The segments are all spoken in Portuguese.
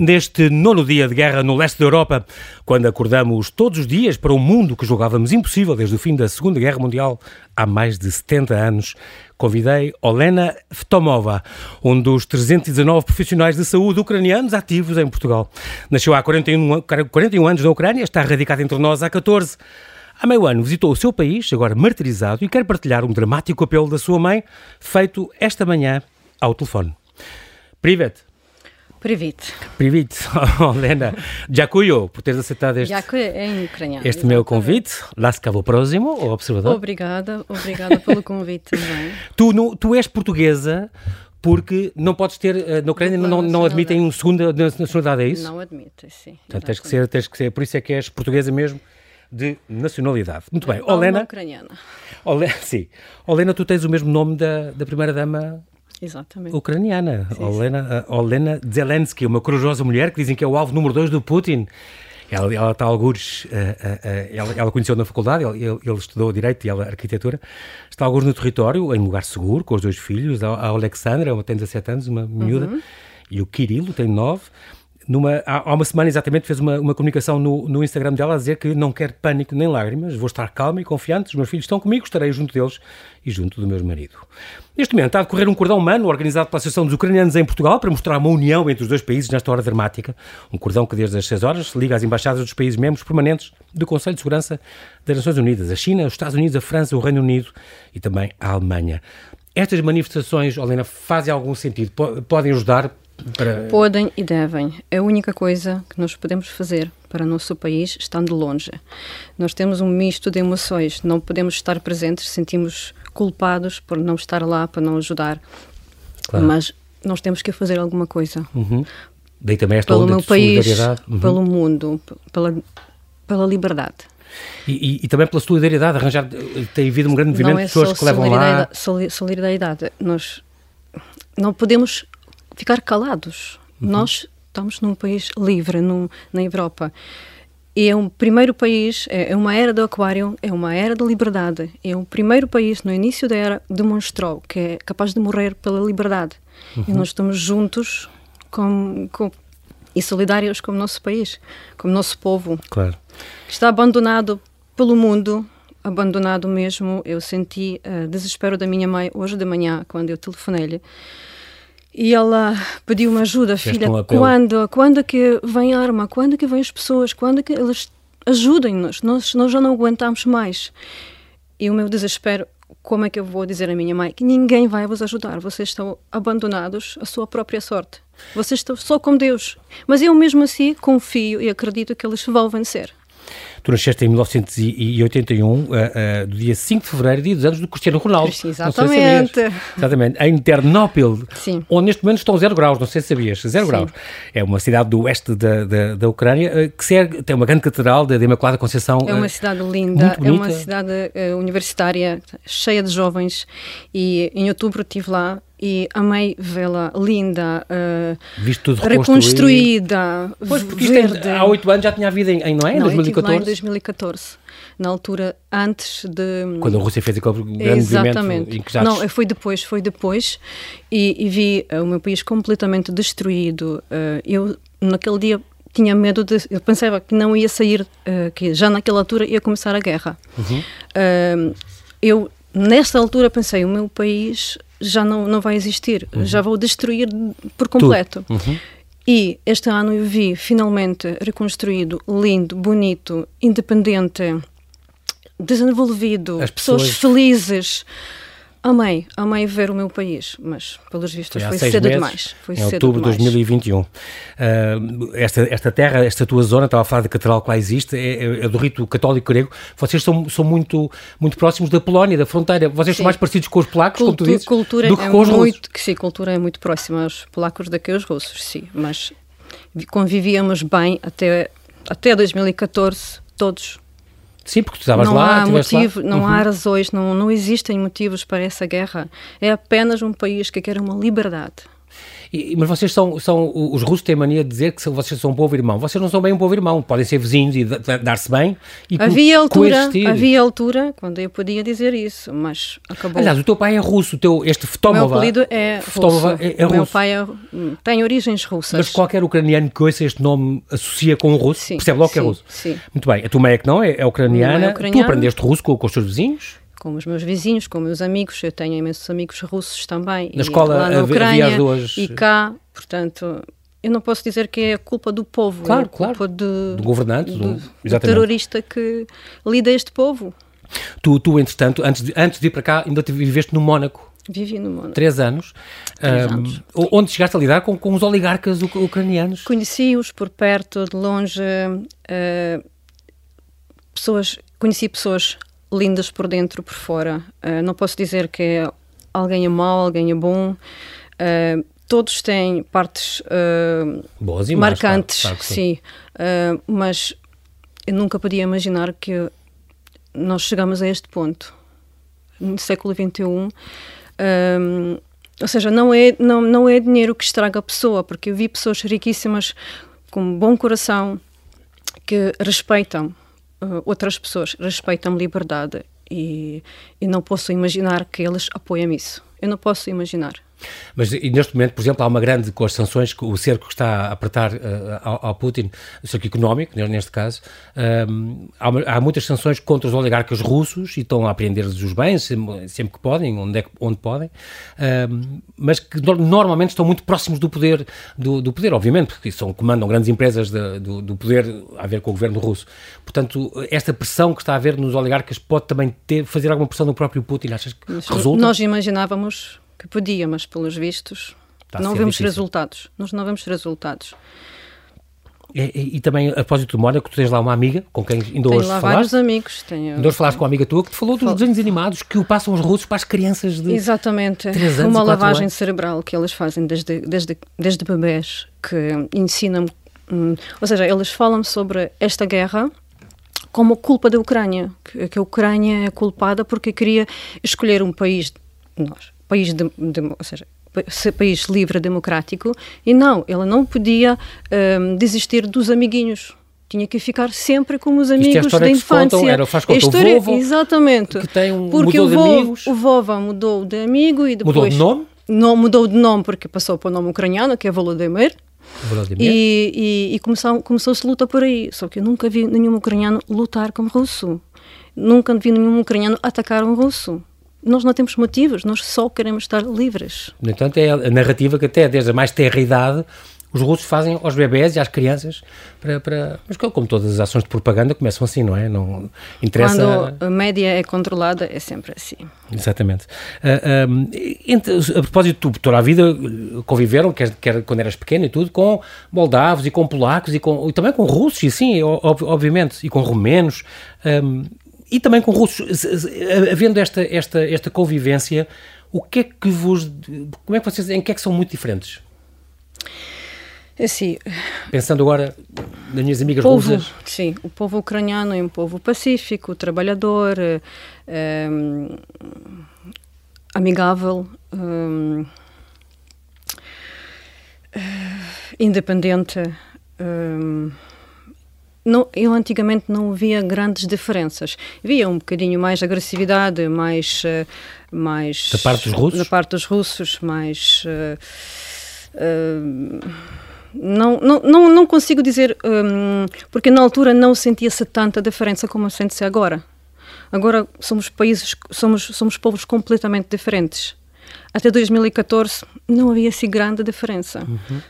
Neste nono dia de guerra no leste da Europa, quando acordamos todos os dias para um mundo que julgávamos impossível desde o fim da Segunda Guerra Mundial há mais de 70 anos, convidei Olena Vtomova, um dos 319 profissionais de saúde ucranianos ativos em Portugal. Nasceu há 41, 41 anos na Ucrânia, está radicada entre nós há 14. Há meio ano visitou o seu país, agora martirizado, e quer partilhar um dramático apelo da sua mãe, feito esta manhã ao telefone. Privet, Privit. Privit, oh, Olena. Dziękuję por teres aceitado este, em ucraniano, este meu convite. Lasca o próximo, o observador. Obrigada, obrigada pelo convite também. tu, no, tu és portuguesa porque não podes eh, ter, na Ucrânia não, não admitem uma segunda nacionalidade, é isso? Não admitem, sim. Portanto, tens que, ser, tens que ser, por isso é que és portuguesa mesmo de nacionalidade. Muito bem, Olena... Olena, sim. Olena, tu tens o mesmo nome da, da primeira-dama Exatamente. ucraniana, Olena, uh, Olena Zelensky, uma corajosa mulher que dizem que é o alvo número dois do Putin. Ela, ela está alguns, uh, uh, ela, ela conheceu na faculdade, ele, ele, estudou Direito e ela Arquitetura, está alguns no território, em lugar seguro, com os dois filhos, a, a Alexandra, tem 17 anos, uma miúda, uhum. e o Kirilo tem 9 numa, há, uma semana exatamente fez uma, uma comunicação no, no Instagram dela a dizer que não quer pânico nem lágrimas, vou estar calma e confiante, os meus filhos estão comigo, estarei junto deles e junto do meu marido. Neste momento está a decorrer um cordão humano organizado pela Associação dos Ucranianos em Portugal para mostrar uma união entre os dois países nesta hora dramática. Um cordão que desde as 6 horas liga às embaixadas dos países membros permanentes do Conselho de Segurança das Nações Unidas, a China, os Estados Unidos, a França, o Reino Unido e também a Alemanha. Estas manifestações, Helena, fazem algum sentido? Podem ajudar para... Podem e devem. É a única coisa que nós podemos fazer para o nosso país estando longe. Nós temos um misto de emoções, não podemos estar presentes, sentimos culpados por não estar lá, para não ajudar. Claro. Mas nós temos que fazer alguma coisa. Uhum. Daí também esta pelo meu país, uhum. pelo mundo, pela, pela liberdade. E, e, e, também pela solidariedade, arranjar, tem havido um grande movimento é de pessoas que levam lá... Solidariedade, nós não podemos ficar calados. Uhum. Nós estamos num país livre num, na Europa. E é um primeiro país, é, é uma era do aquário, é uma era da liberdade. É o primeiro país, no início da era, demonstrou que é capaz de morrer pela liberdade. Uhum. E nós estamos juntos com, com, e solidários com o nosso país, com o nosso povo. Claro. Está abandonado pelo mundo, abandonado mesmo. Eu senti uh, desespero da minha mãe hoje de manhã, quando eu telefonei-lhe e ela pediu uma ajuda, filha, um quando, quando que vem a arma, quando que vêm as pessoas, quando que elas ajudem-nos, nós, nós já não aguentamos mais. E o meu desespero, como é que eu vou dizer à minha mãe que ninguém vai vos ajudar, vocês estão abandonados à sua própria sorte, vocês estão só com Deus. Mas eu mesmo assim confio e acredito que eles vão vencer. Tu nasceste em 1981, uh, uh, do dia 5 de fevereiro, dia dos anos do Cristiano Ronaldo. Exatamente. Se Exatamente. Em Ternópil, Sim. onde neste momento estão zero graus, não sei se sabias, zero Sim. graus. É uma cidade do oeste da, da, da Ucrânia uh, que tem uma grande catedral da Imaculada Conceição. É uma cidade linda, é uma cidade universitária, cheia de jovens e em outubro estive lá e amei vê-la linda, uh, reconstruída, pois, porque verde. há oito anos já tinha havido em, em não é? Em não, 2014? em 2014 na altura antes de quando a Rússia fez aquele grande Exatamente. movimento em que já não foi depois foi depois e, e vi uh, o meu país completamente destruído uh, eu naquele dia tinha medo de eu pensava que não ia sair uh, que já naquela altura ia começar a guerra uhum. eu nesta altura pensei o meu país já não, não vai existir, uhum. já vou destruir por completo. Uhum. E este ano eu vi finalmente reconstruído, lindo, bonito, independente, desenvolvido, As pessoas, pessoas felizes. Amei, amei ver o meu país, mas pelos vistos foi, foi cedo meses, demais. Foi em outubro de 2021. Uh, esta, esta terra, esta tua zona, estava a falar da catedral que lá existe, é, é, é, do rito católico grego. Vocês são, são muito, muito próximos da Polónia, da fronteira. Vocês sim. são mais parecidos com os polacos, Cultu como tu dizes, cultura do que é com os muito, russos. Que, sim, cultura é muito próxima aos polacos do que aos russos, sim. Mas convivíamos bem até, até 2014, todos Sim, porque tu estavas não lá, há motivo, lá. Não uhum. há razões, não, não existem motivos para essa guerra. É apenas um país que quer uma liberdade. E, mas vocês são, são. Os russos têm mania de dizer que vocês são um povo irmão. Vocês não são bem um povo irmão. Podem ser vizinhos e dar-se bem e havia altura coexistir. Havia altura quando eu podia dizer isso, mas acabou. Aliás, o teu pai é russo. O teu, este Ftomova. O meu apelido é russo. É, é o meu pai é, tem origens russas. Mas qualquer ucraniano que ouça este nome associa com o russo, sim, percebe logo sim, que é russo. Sim. Muito bem. A tua mãe é que não, é, é ucraniana. É ucraniana. Tu aprendeste russo com, com os teus vizinhos? Com os meus vizinhos, com meus amigos. Eu tenho imensos amigos russos também. Na escola lá na Ucrânia havia duas... e cá, portanto, eu não posso dizer que é a culpa do povo, claro, é a culpa claro. De, do governante, do, do terrorista que lida este povo. Tu, tu entretanto, antes de, antes de ir para cá, ainda viveste no Mónaco. Vivi no Mónaco. Três anos. Três um, anos. Onde chegaste a lidar com, com os oligarcas ucranianos? Conheci-os por perto, de longe. Uh, pessoas, conheci pessoas lindas por dentro, por fora. Uh, não posso dizer que é alguém é mau, alguém é bom. Uh, todos têm partes uh, Boas e marcantes, claro, claro sim. sim. mas eu nunca podia imaginar que nós chegamos a este ponto no século XXI. Um, ou seja, não é, não, não é dinheiro que estraga a pessoa, porque eu vi pessoas riquíssimas com bom coração que respeitam uh, outras pessoas respeitam liberdade e, e não posso imaginar que eles apoiam isso. Eu não posso imaginar. Mas neste momento, por exemplo, há uma grande com as sanções, o cerco que está a apertar uh, ao, ao, Putin, o cerco económico, neste caso, um, há, há, muitas sanções contra os oligarcas russos e estão a apreender-lhes os bens sempre, sempre, que podem, onde, é, onde podem, um, mas que no, normalmente estão muito próximos do poder, do, do poder, obviamente, porque são, comandam grandes empresas de, do, do, poder a ver com o governo russo. Portanto, esta pressão que está a haver nos oligarcas pode também ter, fazer alguma pressão no próprio Putin, achas que resulta? Nós imaginávamos que podia, mas pelos vistos Está não vemos difícil. resultados. Nós não vemos resultados. E, e, e, também, a propósito do Mónaco, tu tens lá uma amiga com quem ainda hoje falaste. vários amigos. Tenho... Ainda hoje falaste com uma amiga tua que te falou dos Fal... desenhos animados que o passam os russos para as crianças de Exatamente. Anos, uma lavagem anos. cerebral que eles fazem desde, desde, desde bebés, que ensinam... Hum, ou seja, eles falam sobre esta guerra como culpa da Ucrânia, que, que a Ucrânia é culpada porque queria escolher um país, nós, país, de, de, ou seja, país livre, democrático, e não, ela não podia um, desistir dos amiguinhos. Tinha que ficar sempre com os amigos é da infância. Contam, era, faz conta, história, o vovo, exatamente. Que tem um, porque mudou o, de amigos. o vovô mudou de amigo e depois... Mudou de nome? Não, mudou de nome porque passou para o nome ucraniano, que é Volodymyr. Volodymyr. E, e, e começou, começou-se luta por aí. Só que eu nunca vi nenhum ucraniano lutar como russo. Nunca vi nenhum ucraniano atacar um russo nós não temos motivos, nós só queremos estar livres. No entanto, é a narrativa que até desde a mais terra idade os russos fazem aos bebés e às crianças para, para... Mas como todas as ações de propaganda começam assim, não é? Não interessa... Quando a média é controlada é sempre assim. Exatamente. Uh, um, entre, a propósito, tu toda a vida conviveram, quer, quer quando eras pequeno e tudo, com moldavos e com polacos e, com, e também com russos, e sim, obviamente, e com romenos. Um, e também com russos, havendo esta, esta, esta convivência, o que é que vos. Como é que vocês. Em que é que são muito diferentes? É assim, Pensando agora nas minhas amigas povo, russas. Sim, o povo ucraniano é um povo pacífico, trabalhador, é, amigável, é, independente. Não, eu antigamente não via grandes diferenças. Via um bocadinho mais agressividade, mais. Eh, mais da parte dos russos? Da parte dos russos, mais. Uh, uh, não, não, não, não consigo dizer, um, porque na altura não sentia-se tanta diferença como sente-se agora. Agora somos países, somos, somos povos completamente diferentes. Até 2014 não havia assim grande diferença. Uhum.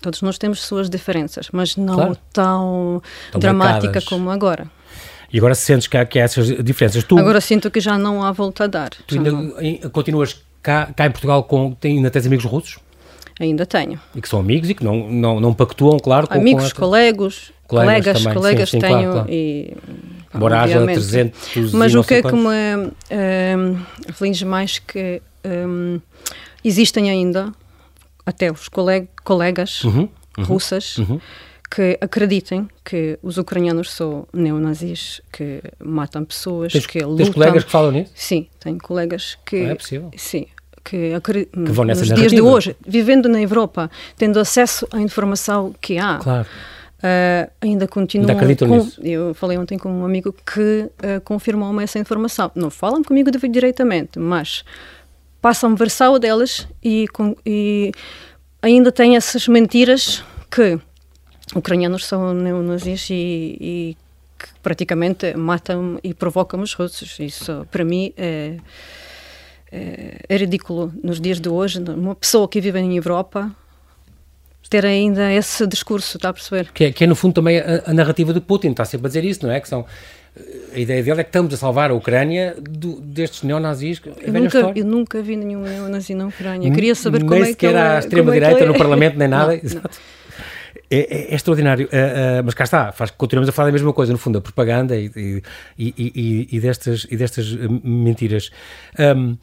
Todos nós temos suas diferenças, mas não claro. tão, tão dramática marcadas. como agora. E agora sentes que há, que há essas diferenças? Tu, agora sinto que já não há volta a dar. Tu ainda continuas cá, cá em Portugal, com, ainda tens amigos russos? Ainda tenho. E que são amigos e que não, não, não pactuam, claro, com Amigos, com colegas, colegas, também. colegas sim, sim, tenho claro, claro. e... Embora haja 300 Mas o que é que me um, aflige mais que um, existem ainda até os coleg colegas uhum, uhum, russas uhum. que acreditem que os ucranianos são neonazis, que matam pessoas, tens, que lutam. Tens colegas que falam nisso? Sim, tenho colegas que... Não é possível? Sim, que, que vão nessa nos narrativa. dias de hoje, vivendo na Europa, tendo acesso à informação que há. Claro. Uh, ainda continuam. Ainda com, nisso. Eu falei ontem com um amigo que uh, confirmou-me essa informação. Não falam comigo diretamente, mas passam versão delas e, com, e ainda têm essas mentiras que ucranianos são neonazis e, e que praticamente matam e provocam os russos. Isso, para mim, é, é, é ridículo nos dias de hoje. Uma pessoa que vive em Europa ter ainda esse discurso, está a perceber? Que é, que é no fundo também a, a, narrativa de Putin, está sempre a dizer isso, não é? Que são a ideia dele é que estamos a salvar a Ucrânia do, destes neonazis. Eu nunca, eu nunca vi nenhum neonazi na Ucrânia. Queria saber nem como é que. Nem sequer à extrema-direita é no Parlamento, nem nada. Exato. É, é, é, extraordinário, uh, uh, mas cá está, faz, continuamos a falar da mesma coisa, no fundo, a propaganda e, e, e, e destas, e destas mentiras. Um,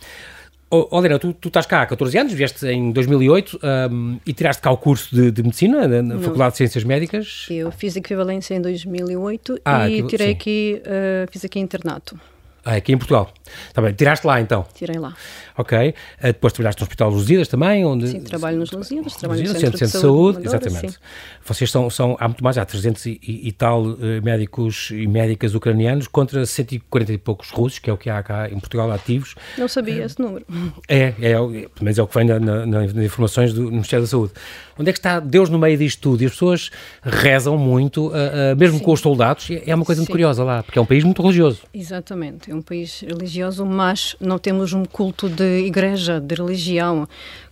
Helena, tu, tu estás cá há 14 anos, vieste em 2008 um, e tiraste cá o curso de, de Medicina na, Faculdade de Ciências Médicas? Eu fiz equivalência em 2008 ah, e tirei sim. aqui, uh, fiz aqui internato. Ah, aqui em Portugal. Está bem, tiraste lá então? Tirei lá. Ok. Uh, depois trabalhaste no Hospital Lusíadas também? Onde... Sim, trabalho nos Lusíadas, trabalho no Centro, Centro de, Saúde. saúde exatamente. Sim. Vocês são, são, há muito mais, há 300 e, e, tal uh, médicos e médicas ucranianos contra 140 e poucos russos, que é o que há cá em Portugal ativos. Não sabia uh, esse número. É, é, é, mas é o que vem na, na, nas informações do Ministério da Saúde. Onde é que está Deus no meio disto tudo? E as pessoas rezam muito, uh, mesmo Sim. com os soldados. É uma coisa Sim. muito curiosa lá, porque é um país muito religioso. Exatamente, é um país religioso, mas não temos um culto de igreja, de religião.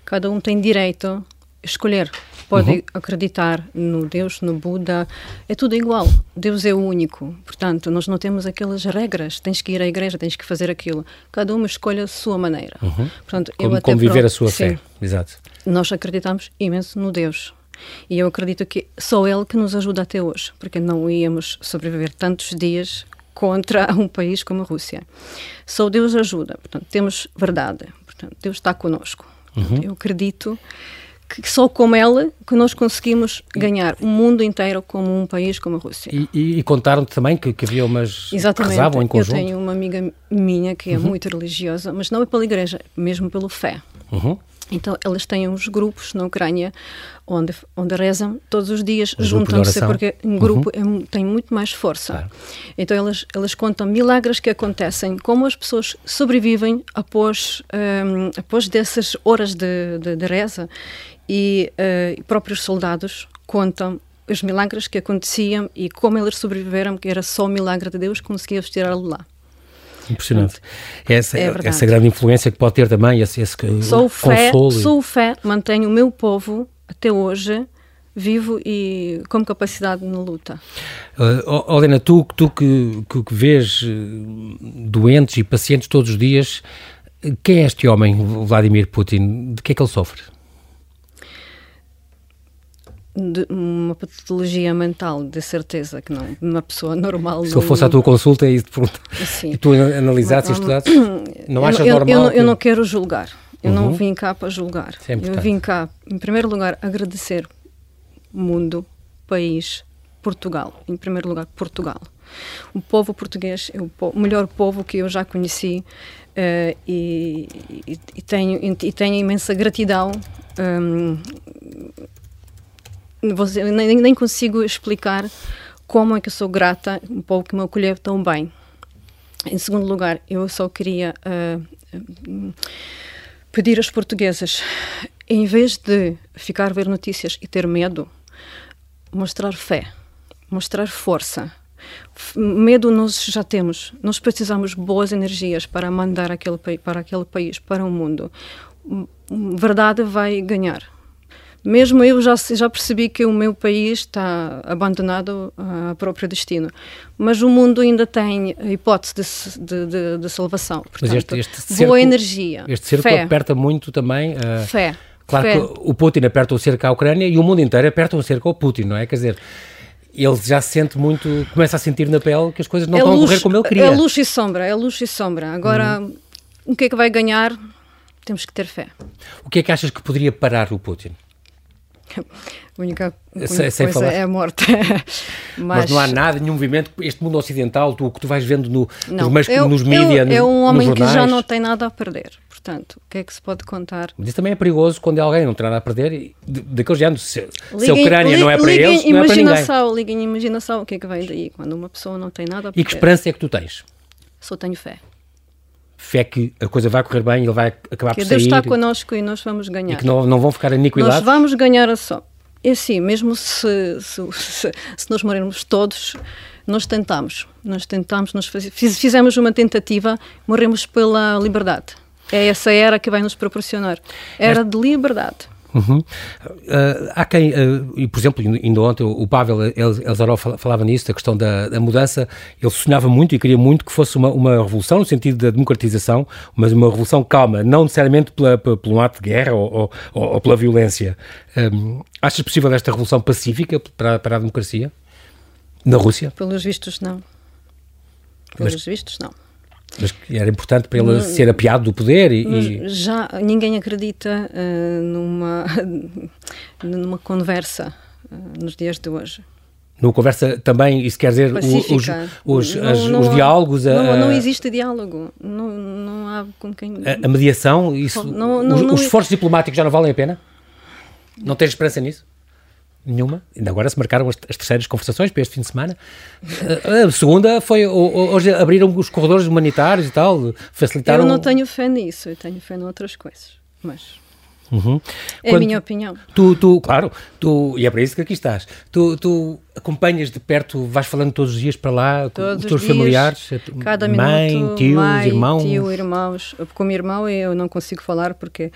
Cada um tem direito a escolher. Pode uhum. acreditar no Deus, no Buda, é tudo igual. Deus é o único. Portanto, nós não temos aquelas regras. Tens que ir à igreja, tens que fazer aquilo. Cada uma escolhe a sua maneira. Uhum. Portanto, como, eu até como viver a sua sim, fé. Exato nós acreditamos imenso no Deus. E eu acredito que só Ele que nos ajuda até hoje, porque não íamos sobreviver tantos dias contra um país como a Rússia. Só Deus ajuda. Portanto, temos verdade. Portanto, Deus está conosco. Uhum. Eu acredito que só com ela que nós conseguimos ganhar o mundo inteiro como um país como a Rússia. E, e, e contaram também que, que, havia umas Exatamente. que rezavam em conjunto? Eu tenho uma amiga minha que é uhum. muito religiosa, mas não é pela igreja, mesmo pelo fé. Uhum. Então, elas têm uns grupos na Ucrânia onde, onde rezam todos os dias, juntam-se, porque um grupo uhum. é, tem muito mais força. Claro. Então, elas, elas contam milagres que acontecem, como as pessoas sobrevivem após, um, após dessas horas de, de, de reza, e uh, próprios soldados contam os milagres que aconteciam e como eles sobreviveram, que era só o milagre de Deus que conseguia tirar-lo lá. Impressionante. Essa, é essa grande influência que pode ter também, esse, esse sou fé, consolo. Sou fé, mantenho o meu povo até hoje vivo e com capacidade na luta. Uh, Helena, tu, tu que, que, que vês uh, doentes e pacientes todos os dias, quem é este homem, Vladimir Putin? De que é que ele sofre? De uma patologia mental, de certeza que não, uma pessoa normal. Se eu fosse à tua consulta e, e tu analisasses e estudasses, não achas eu, normal? Eu, que... eu, não quero julgar, eu uhum. não vim cá para julgar. É eu vim cá, em primeiro lugar, agradecer o mundo, país, Portugal, em primeiro lugar, Portugal. O povo português é o, o melhor povo que eu já conheci uh, e, e, e, tenho, e tenho imensa gratidão um, você, nem, nem consigo explicar como é que eu sou grata pouco que me acolheu tão bem. Em segundo lugar, eu só queria uh, pedir aos portugueses, em vez de ficar a ver notícias e ter medo, mostrar fé, mostrar força. Medo nós já temos. Nós precisamos boas energias para mandar aquele, para aquele país, para o mundo. Verdade vai ganhar mesmo eu já, já percebi que o meu país está abandonado ao próprio destino. Mas o mundo ainda tem a hipótese de, de, de, salvação. Portanto, Mas este, este cerco, boa energia. Este cerco fé. aperta muito também. Uh, fé. Claro fé. que o Putin aperta o cerco à Ucrânia e o mundo inteiro aperta o cerco ao Putin, não é? Quer dizer ele já sente muito, começa a sentir na pele que as coisas não é estão luz, a correr como ele queria. É luz e sombra, é luz e sombra. Agora, uhum. o que é que vai ganhar? Temos que ter fé. O que é que achas que poderia parar o Putin? A única, única coisa falar. é a morte. Mas, Mas, não há nada, nenhum movimento, este mundo ocidental, tu, o que tu vais vendo no, não, nos, eu, nos mídias, É um homem que já não tem nada a perder. portanto, o que é que se pode contar? Mas isso também é perigoso quando alguém não tem nada a perder, daquele género, se, se a Ucrânia não é para eles, não é para ninguém. Liguem imaginação, o que é que vem daí, quando uma pessoa não tem nada a perder. E que esperança é que tu tens? Só tenho fé. Fé que a coisa vai correr bem e ele vai acabar que por Deus sair. Deus está connosco e nós vamos ganhar. E que não, não vão ficar aniquilados. Nós vamos ganhar a só. É assim, mesmo se, se, se, se nós morrermos todos, nós tentamos. Nós tentamos, nós fizemos uma tentativa, morremos pela liberdade. É essa era que vai nos proporcionar. Era de liberdade. Uhum. Uh, há quem, uh, e por exemplo, ainda ontem o Pavel Elzarov falava nisso, da questão da, da, mudança. Ele sonhava muito e queria muito que fosse uma, uma revolução no sentido da democratização, mas uma revolução calma, não necessariamente pela, pela, um ato de guerra ou, ou, ou pela violência. Um, achas possível esta revolução pacífica para, para a democracia? Na Rússia? Pelos vistos, não. Pelos mas, vistos, não. Mas era importante para ele hum, ser apiado do poder e, Já ninguém acredita uh, numa, numa conversa uh, nos dias de hoje. Numa conversa também, isso quer dizer os, os, não, as, não os diálogos? Não, não, existe diálogo. Não, não há com quem... A, a mediação, isso, os, os esforços diplomáticos já não valem a pena? Não tens esperança nisso? Nenhuma. Ainda agora se marcaram as, as, terceiras conversações para este fim de semana. A, a segunda foi, hoje abriram os corredores humanitários e tal, facilitaram... Eu não tenho fé nisso, eu tenho fé em outras coisas, mas... Uhum. É Quando, a minha opinião. Tu, tu, claro, tu, e é para isso que aqui estás. Tu, tu acompanhas de perto, vais falando todos os dias para lá todos com os teus dias, familiares, cada mãe, minuto, tios, mãe, irmãos. Tio, irmãos. Com o meu irmão eu não consigo falar porque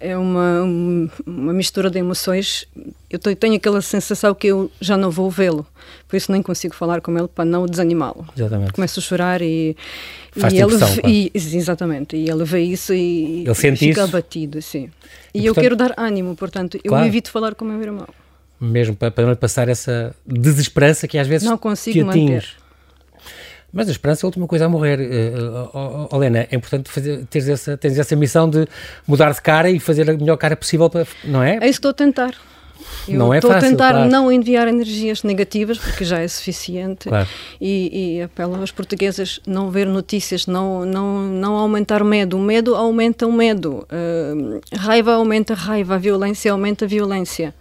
é uma, uma mistura de emoções. Eu tenho aquela sensação que eu já não vou vê-lo, por isso nem consigo falar com ele para não desanimá-lo. Exatamente. Começo a chorar e, Faz e ele e, exatamente e ele vê isso e ele sente fica isso? abatido, sim. E, e eu quero dar ânimo, portanto, eu claro. evito falar com o meu irmão. Mesmo para, para não lhe passar essa desesperança que às vezes não consigo manter. Mas a esperança é a última coisa a morrer. Uh, Helena, é importante fazer, teres, essa, teres essa missão de mudar de cara e fazer a melhor cara possível, para, não é? É isso que estou a tentar. Eu não é estou fácil, a tentar claro. não enviar energias negativas, porque já é suficiente, claro. e, e apelo aos portugueses não ver notícias, não, não, não aumentar medo. O medo aumenta o medo, uh, raiva aumenta a raiva, a violência aumenta a violência.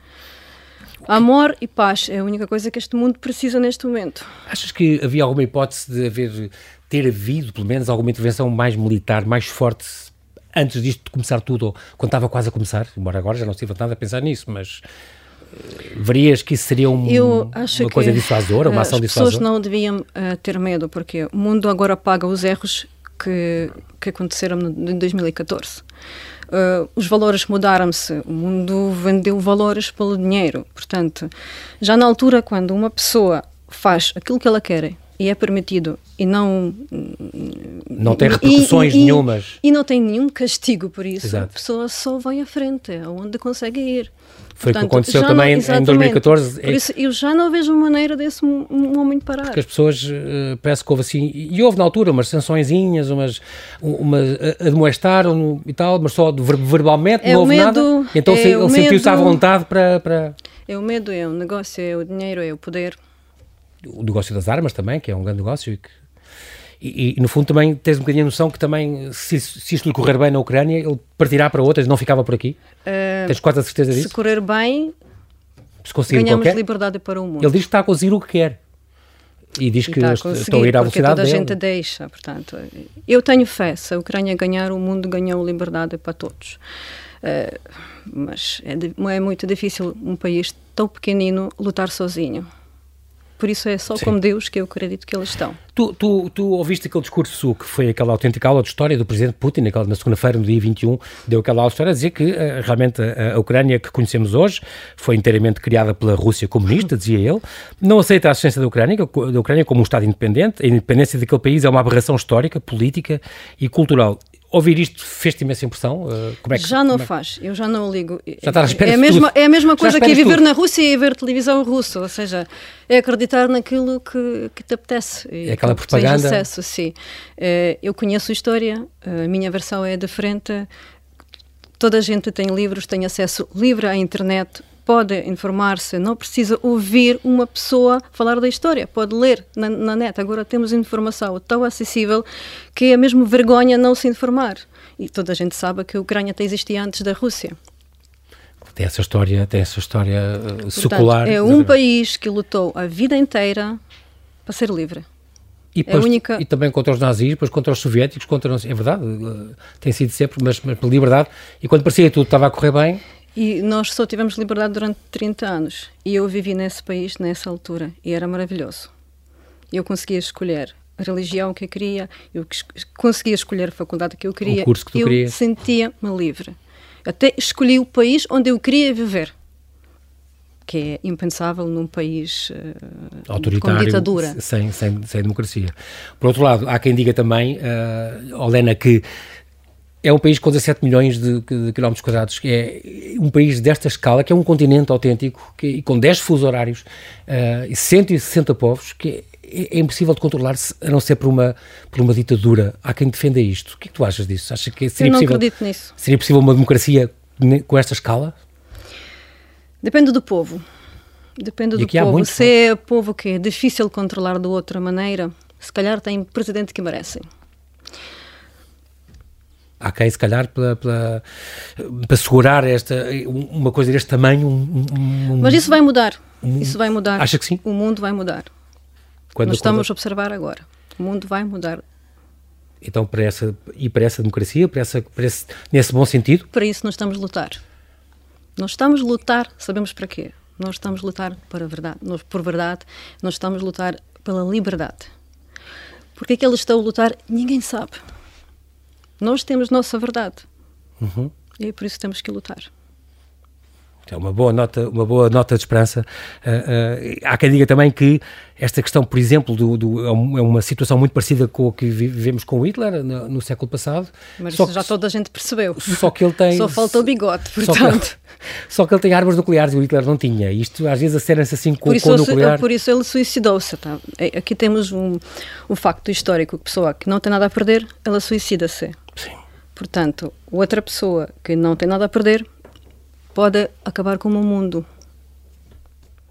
Amor e paz é a única coisa que este mundo precisa neste momento. Achas que havia alguma hipótese de haver, ter havido, pelo menos, alguma intervenção mais militar, mais forte, antes disto de começar tudo, ou quando estava quase a começar? Embora agora já não estive nada a pensar nisso, mas uh, verias que isso seria um, uma coisa dissuasora, uma ação dissuasora? As pessoas não deviam uh, ter medo, porque o mundo agora paga os erros que, que aconteceram em 2014 uh, os valores mudaram-se, o mundo vendeu valores pelo dinheiro. Portanto, já na altura, quando uma pessoa faz aquilo que ela quer e é permitido e não não tem repercussões e, e, nenhumas e não tem nenhum castigo por isso Exato. a pessoa só vai à frente aonde consegue ir foi o que aconteceu também não, em 2014. Por isso, eu já não vejo maneira desse momento parar. Porque as pessoas, uh, parece que houve assim, e houve na altura umas sançõezinhas, umas, umas admoestaram e tal, mas só verbalmente, é não houve medo, nada. Então é ele sentiu-se à vontade para, para... É o medo, é o negócio, é o dinheiro, é o poder. O negócio das armas também, que é um grande negócio e que e, e, no fundo também tens um bocadinho a noção que também, se, se isto lhe correr bem na Ucrânia, ele partirá para outras, não ficava por aqui? Uh, tens quase a certeza disso? Se correr bem, se ganhamos qualquer, liberdade para o mundo. Ele diz que está a conseguir o que quer. E diz que estão a ir à velocidade toda a gente deixa, portanto. Eu tenho fé, se a Ucrânia ganhar, o mundo ganhou liberdade para todos. Uh, mas é, é muito difícil um país tão pequenino lutar sozinho. Por isso é só Sim. como Deus que eu acredito que eles estão. Tu, tu, tu ouviste aquele discurso que foi aquela autêntica aula de história do presidente Putin, naquela, na segunda-feira, no dia 21, deu aquela aula de história a dizer que uh, realmente a, a, Ucrânia que conhecemos hoje foi inteiramente criada pela Rússia comunista, dizia ele, não aceita a assistência da Ucrânia, da Ucrânia como um Estado independente, a independência daquele país é uma aberração histórica, política e cultural ouvir isto fez-te imensa impressão? Uh, como é que, já não é? faz, eu já não ligo. Já está à espera é, a mesma, é a mesma coisa que viver tudo. na Rússia e ver televisão russa, ou seja, é acreditar naquilo que, que te apetece. É aquela propaganda. acesso, sim. Uh, eu conheço a história, a minha versão é diferente. Toda a gente tem livros, tem acesso livre à internet. Pode informar-se, não precisa ouvir uma pessoa falar da história, pode ler na, na net. Agora temos informação tão acessível que é mesmo vergonha não se informar. E toda a gente sabe que a Ucrânia até existia antes da Rússia. Tem essa história, tem essa história uh, secular. É um país que lutou a vida inteira para ser livre. E, depois, é única... e também contra os nazis, depois contra os soviéticos, contra é verdade, uh, tem sido sempre, mas, mas pela liberdade. E quando parecia que tudo estava a correr bem, e nós só tivemos liberdade durante 30 anos. E eu vivi nesse país nessa altura. E era maravilhoso. Eu conseguia escolher a religião que eu queria, eu conseguia escolher a faculdade que eu queria. O curso que tu eu sentia-me livre. Até escolhi o país onde eu queria viver. Que é impensável num país uh, autoritário, com ditadura. Sem, sem, sem democracia. Por outro lado, há quem diga também, uh, Olena, que é um país com 17 milhões de, de, quilómetros quadrados, é um país desta escala, que é um continente autêntico, que, com 10 fusos horários uh, e 160 povos, que é, é impossível de controlar a não ser por uma, por uma ditadura. Há quem defenda isto. O que é que tu achas disso? Acha que seria Eu não possível, acredito nisso. Seria possível uma democracia com esta escala? Depende do povo. Depende do povo. Se é povo que é difícil controlar de outra maneira, se calhar tem presidente que merecem há quem, se calhar, para, para, para segurar esta, uma coisa deste tamanho. Um, um, Mas isso vai mudar. Um, isso vai mudar. Acha que sim? O mundo vai mudar. Quando, Nós estamos a observar agora. O mundo vai mudar. Então, para essa, e para essa democracia, para, essa, para esse, nesse bom sentido? Para isso nós estamos a lutar. Nós estamos a lutar, sabemos para quê? Nós estamos a lutar para a verdade, nós, por verdade, nós estamos a lutar pela liberdade. Porque é que eles estão a lutar, ninguém sabe. Nós temos nossa verdade. Uhum. E é por isso que temos que lutar. É uma boa nota, uma boa nota de esperança. Uh, uh, há quem diga também que esta questão, por exemplo, do, do, é, é uma situação muito parecida com a que vivemos com Hitler no, no século passado. Mas só isso já toda a gente percebeu. Só que ele tem. só falta o bigode, portanto. Só que, que, ele tem armas nucleares e o Hitler não tinha. Isto às vezes acerem-se assim com, com o nuclear. Por isso ele suicidou-se. Tá? É, aqui temos um, um facto histórico: que pessoa que não tem nada a perder, ela suicida-se. Sim. Portanto, outra pessoa que não tem nada a perder pode acabar com o mundo.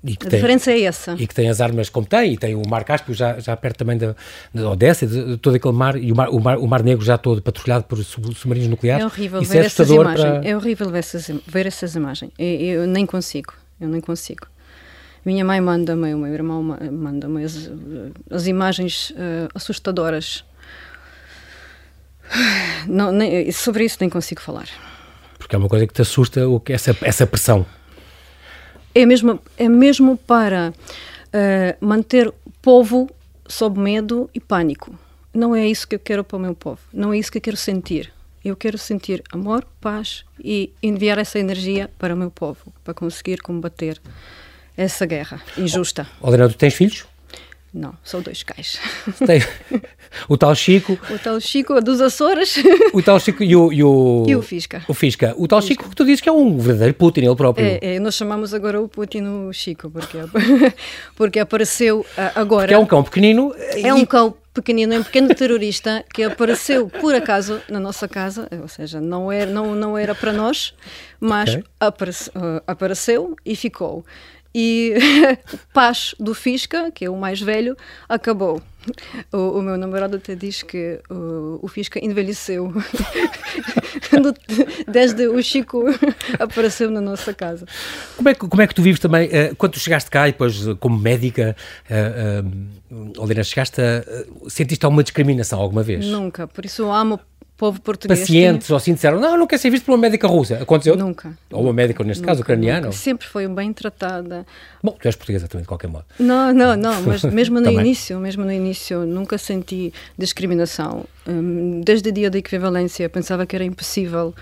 a tem, diferença é essa. E que tem as armas como tem, e tem o Mar Cáspio já, já perto também da, da Odessa, de, de, todo aquele mar, e o mar, o mar, o mar Negro já todo patrulhado por submarinos nucleares. É horrível ver é essas imagens. Para... É horrível ver essas, ver essas imagens. Eu, eu, nem consigo. Eu nem consigo. Minha mãe manda-me, o meu irmão manda-me as, as imagens uh, assustadoras não, nem, sobre isso nem consigo falar. Porque é uma coisa que te assusta, essa, essa pressão. É mesmo, é mesmo para uh, manter o povo sob medo e pânico. Não é isso que eu quero para o meu povo. Não é isso que eu quero sentir. Eu quero sentir amor, paz e enviar essa energia para o meu povo, para conseguir combater essa guerra injusta. Helena, tu tens filhos? Não, são dois cães. Tem o tal Chico. O tal Chico dos Açores. O tal Chico e o. E o, e o Fisca. O Fisca. O tal Fisca. Chico que tu dizes que é um verdadeiro Putin, ele próprio. É, é nós chamamos agora o Putin o Chico, porque, porque apareceu agora. Que é um cão pequenino. É e... um cão pequenino, é um pequeno terrorista que apareceu por acaso na nossa casa, ou seja, não era, não, não era para nós, mas okay. apareceu, uh, apareceu e ficou e o Paz do Fisca, que é o mais velho, acabou. O, o meu namorado até diz que o, o Fisca envelheceu desde o Chico apareceu na nossa casa. Como é que, como é que tu vives também, uh, quando tu chegaste cá e depois como médica, uh, uh, chegaste a, sentiste alguma discriminação alguma vez? Nunca, por isso eu amo povo português. Pacientes ou assim disseram, não, não quer ser visto por uma médica russa. Aconteceu? Nunca. Ou uma médica, neste nunca, caso, ucraniana? Sempre foi bem tratada. Bom, tu és portuguesa também, de qualquer modo. Não, não, não, mas mesmo no início, mesmo no início, nunca senti discriminação. Hum, desde o dia da equivalência, pensava que era impossível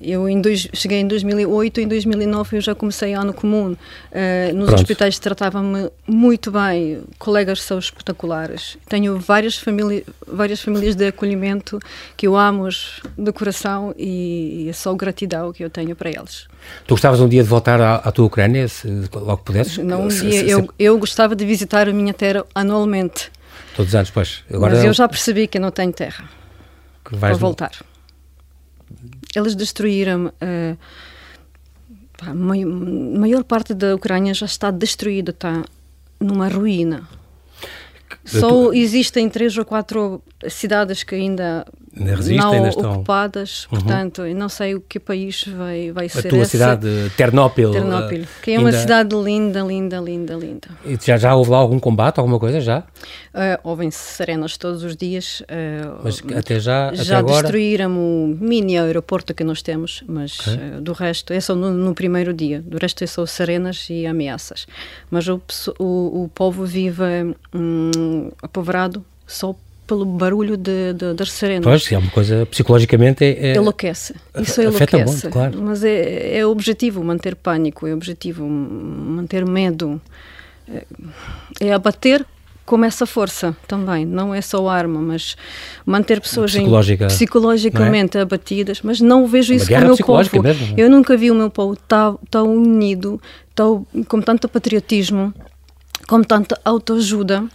eu em dois, cheguei em 2008, em 2009 eu já comecei ano comum. Uh, nos Pronto. hospitais tratavam-me muito bem, colegas são espetaculares. Tenho várias, família, várias famílias de acolhimento que eu amo de coração e, e é só gratidão que eu tenho para eles. Tu gostavas um dia de voltar à, à tua Ucrânia, se, logo pudesses? Não, um dia. Eu, eu gostava de visitar a minha terra anualmente. Todos os anos, pois. Agora Mas eu já percebi que eu não tenho terra para voltar. Eles destruíram uh, a maior parte da Ucrânia já está destruída, está numa ruína. Só existem três ou quatro cidades que ainda não ainda estão... ocupadas, uhum. portanto, não sei o que país vai, vai ser A tua esse. cidade, Ternópil. Ternópil, que é ainda... uma cidade linda, linda, linda, linda. E já, já houve lá algum combate, alguma coisa, já? Uh, Ouvem-se serenas todos os dias. Uh, mas até já, Já até destruíram o mini aeroporto que nós temos, mas okay. uh, do resto, é só no, no, primeiro dia, do resto é só serenas e ameaças. Mas o, o, o povo vive hum, apoverado só pelo barulho de, de, das sirenes. Pois, é uma coisa, psicologicamente é... é enlouquece, isso enlouquece. Muito, claro. Mas é, é objetivo manter pânico, é objetivo manter medo, é, é abater com essa força também, não é só arma, mas manter pessoas Psicológica, em, psicologicamente é? abatidas, mas não vejo isso com o meu povo. Mesmo, é? Eu nunca vi o meu povo tão, tão unido, tão, com tanto patriotismo, com tanta autoajuda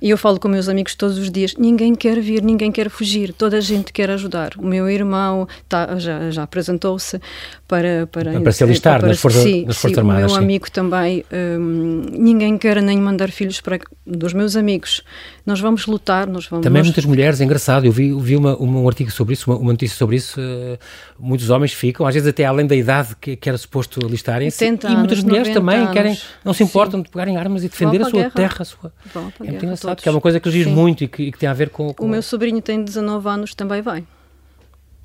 e eu falo com meus amigos todos os dias: ninguém quer vir, ninguém quer fugir, toda a gente quer ajudar. O meu irmão tá, já, já apresentou-se para, para, para se alistar para, nas, forças, sim, nas Forças sim, Armadas. O meu sim. amigo também, hum, ninguém quer nem mandar filhos para. dos meus amigos. Nós vamos lutar, nós vamos. Também muitas mulheres, é engraçado, eu vi, vi uma, um artigo sobre isso, uma, uma notícia sobre isso. Uh, muitos homens ficam, às vezes até além da idade que, que era suposto alistarem-se. E muitas mulheres também anos. querem, não se importam sim. de pegarem armas e defender a sua guerra. terra. A sua... é muito engraçado, que é uma coisa que diz muito e que, e que, tem a ver com, com. O meu sobrinho tem 19 anos, também vai.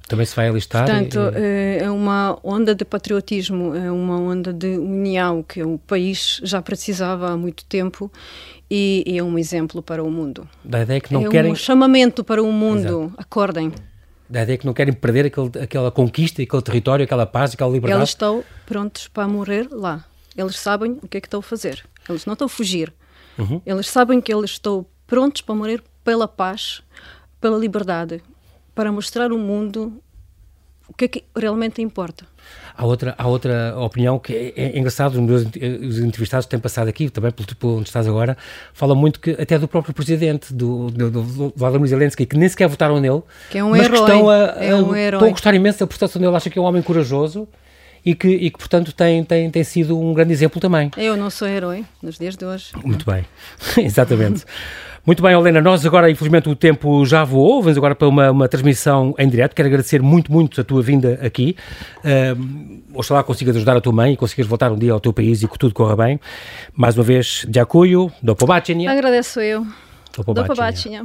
Também se vai alistar? Portanto, e... Eh, é uma onda de patriotismo, é uma onda de união que o país já precisava há muito tempo e, e é um exemplo para o mundo. Da ideia que não é querem... um chamamento para o mundo, Exato. acordem. Da ideia que não querem perder aquele, aquela conquista, aquele território, aquela paz, aquela liberdade. Eles estão prontos para morrer lá. Eles sabem o que é que estão a fazer. Eles não estão a fugir. Uhum. Eles sabem que eles estão prontos para morrer pela paz, pela liberdade, para mostrar ao mundo o que é que realmente importa. Há outra, há outra opinião que é, é engraçado, os meus os entrevistados têm passado aqui, também pelo tipo onde estás agora, falam muito que até do próprio presidente, do, do, do Vladimir Zelensky, que nem sequer votaram nele, que é um mas herói, que estão a, é um a, herói. estão a gostar imenso da prestação dele, acham que é um homem corajoso e que, e que portanto, tem, tem, tem sido um grande exemplo também. Eu não sou herói nos dias de hoje. Muito bem, exatamente. Muito bem, Helena, nós agora, infelizmente, o tempo já voou, vamos agora para uma, uma transmissão em direto. Quero agradecer muito, muito a tua vinda aqui. Uh, oxalá consigas ajudar a tua mãe e consigas voltar um dia ao teu país e que tudo corra bem. Mais uma vez, Dziakuyu, do Pobacenia. Agradeço eu. Do Pobacenia.